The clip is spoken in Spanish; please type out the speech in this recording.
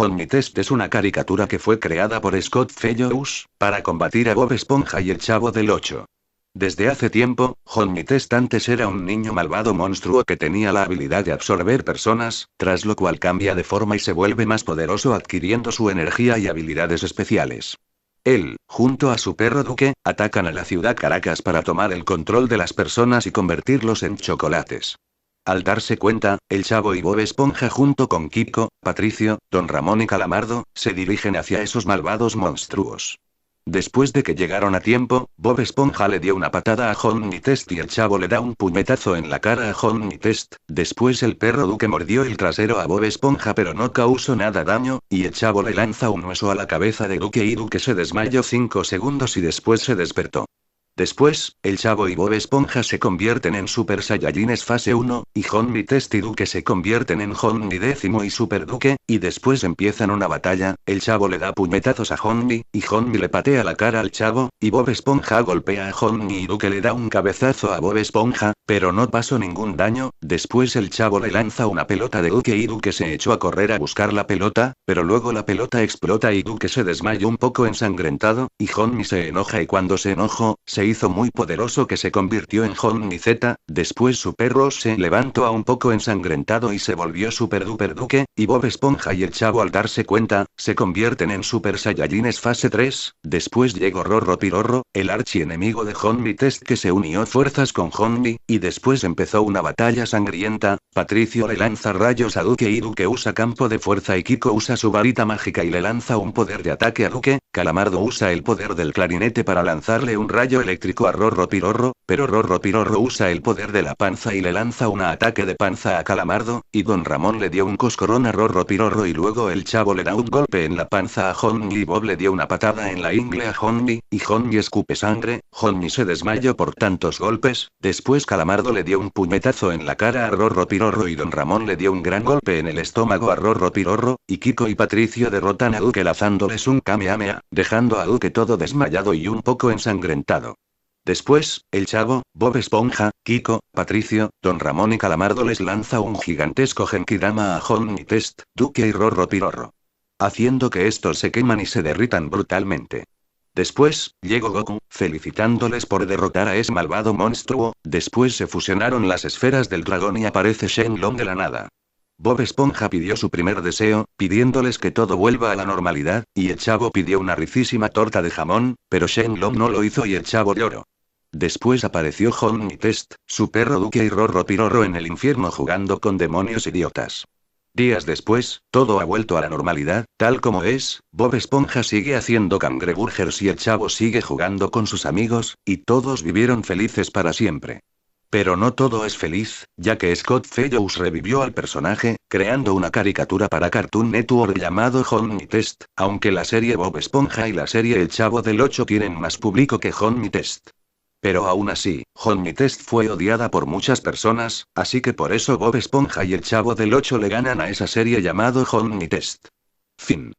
Honey Test es una caricatura que fue creada por Scott Fellows, para combatir a Bob Esponja y el Chavo del 8. Desde hace tiempo, Honey Test antes era un niño malvado monstruo que tenía la habilidad de absorber personas, tras lo cual cambia de forma y se vuelve más poderoso adquiriendo su energía y habilidades especiales. Él, junto a su perro Duque, atacan a la ciudad Caracas para tomar el control de las personas y convertirlos en chocolates. Al darse cuenta, el chavo y Bob Esponja junto con Kiko, Patricio, Don Ramón y Calamardo, se dirigen hacia esos malvados monstruos. Después de que llegaron a tiempo, Bob Esponja le dio una patada a Honey Test y el chavo le da un puñetazo en la cara a Honey Test. Después el perro Duque mordió el trasero a Bob Esponja pero no causó nada daño, y el chavo le lanza un hueso a la cabeza de Duque y Duque se desmayó 5 segundos y después se despertó. Después, el Chavo y Bob Esponja se convierten en Super Saiyajines fase 1, y Honmi Test se convierten en Honmi décimo y Super Duque, y después empiezan una batalla, el Chavo le da puñetazos a Honmi, y Honmi le patea la cara al Chavo, y Bob Esponja golpea a Honmi y Duque le da un cabezazo a Bob Esponja, pero no pasó ningún daño, después el Chavo le lanza una pelota de Duque y Duque se echó a correr a buscar la pelota, pero luego la pelota explota y Duque se desmaya un poco ensangrentado, y Honmi se enoja y cuando se enojó, se hizo muy poderoso que se convirtió en Honey Z, después su perro se levantó a un poco ensangrentado y se volvió Super Duper Duque, y Bob Esponja y el Chavo al darse cuenta, se convierten en Super Saiyajines fase 3, después llegó Rorro Pirorro, el archienemigo de Honey Test que se unió fuerzas con Honey, y después empezó una batalla sangrienta, Patricio le lanza rayos a Duque y Duque usa campo de fuerza y Kiko usa su varita mágica y le lanza un poder de ataque a Duque, Calamardo usa el poder del clarinete para lanzarle un rayo eléctrico a Rorro Pirorro, pero Rorro Pirorro usa el poder de la panza y le lanza un ataque de panza a Calamardo, y Don Ramón le dio un coscorón a Rorro Pirorro y luego el chavo le da un golpe en la panza a Honny y Bob le dio una patada en la ingle a Honny, y Honny escupe sangre, Honny se desmayó por tantos golpes, después Calamardo le dio un puñetazo en la cara a Rorro Pirorro y Don Ramón le dio un gran golpe en el estómago a Rorro Pirorro, y Kiko y Patricio derrotan a Duque lanzándoles un Kamehameha, dejando a Duque todo desmayado y un poco ensangrentado. Después, el chavo, Bob Esponja, Kiko, Patricio, Don Ramón y Calamardo les lanza un gigantesco Genkidama a Honey Test, Duque y Rorro Pirorro. Haciendo que estos se queman y se derritan brutalmente. Después, llegó Goku, felicitándoles por derrotar a ese malvado monstruo, después se fusionaron las esferas del dragón y aparece Shenlong de la nada. Bob Esponja pidió su primer deseo, pidiéndoles que todo vuelva a la normalidad, y el chavo pidió una ricísima torta de jamón, pero Shenlong no lo hizo y el chavo lloró. Después apareció Honey Test, su perro Duque y Rorro Pirorro en el infierno jugando con demonios idiotas. Días después, todo ha vuelto a la normalidad, tal como es, Bob Esponja sigue haciendo cangreburgers y el chavo sigue jugando con sus amigos, y todos vivieron felices para siempre. Pero no todo es feliz, ya que Scott Fellows revivió al personaje, creando una caricatura para Cartoon Network llamado Honey Test, aunque la serie Bob Esponja y la serie El Chavo del 8 tienen más público que Honey Test. Pero aún así, Honey Test fue odiada por muchas personas, así que por eso Bob Esponja y el Chavo del 8 le ganan a esa serie llamado Honey Test. Fin.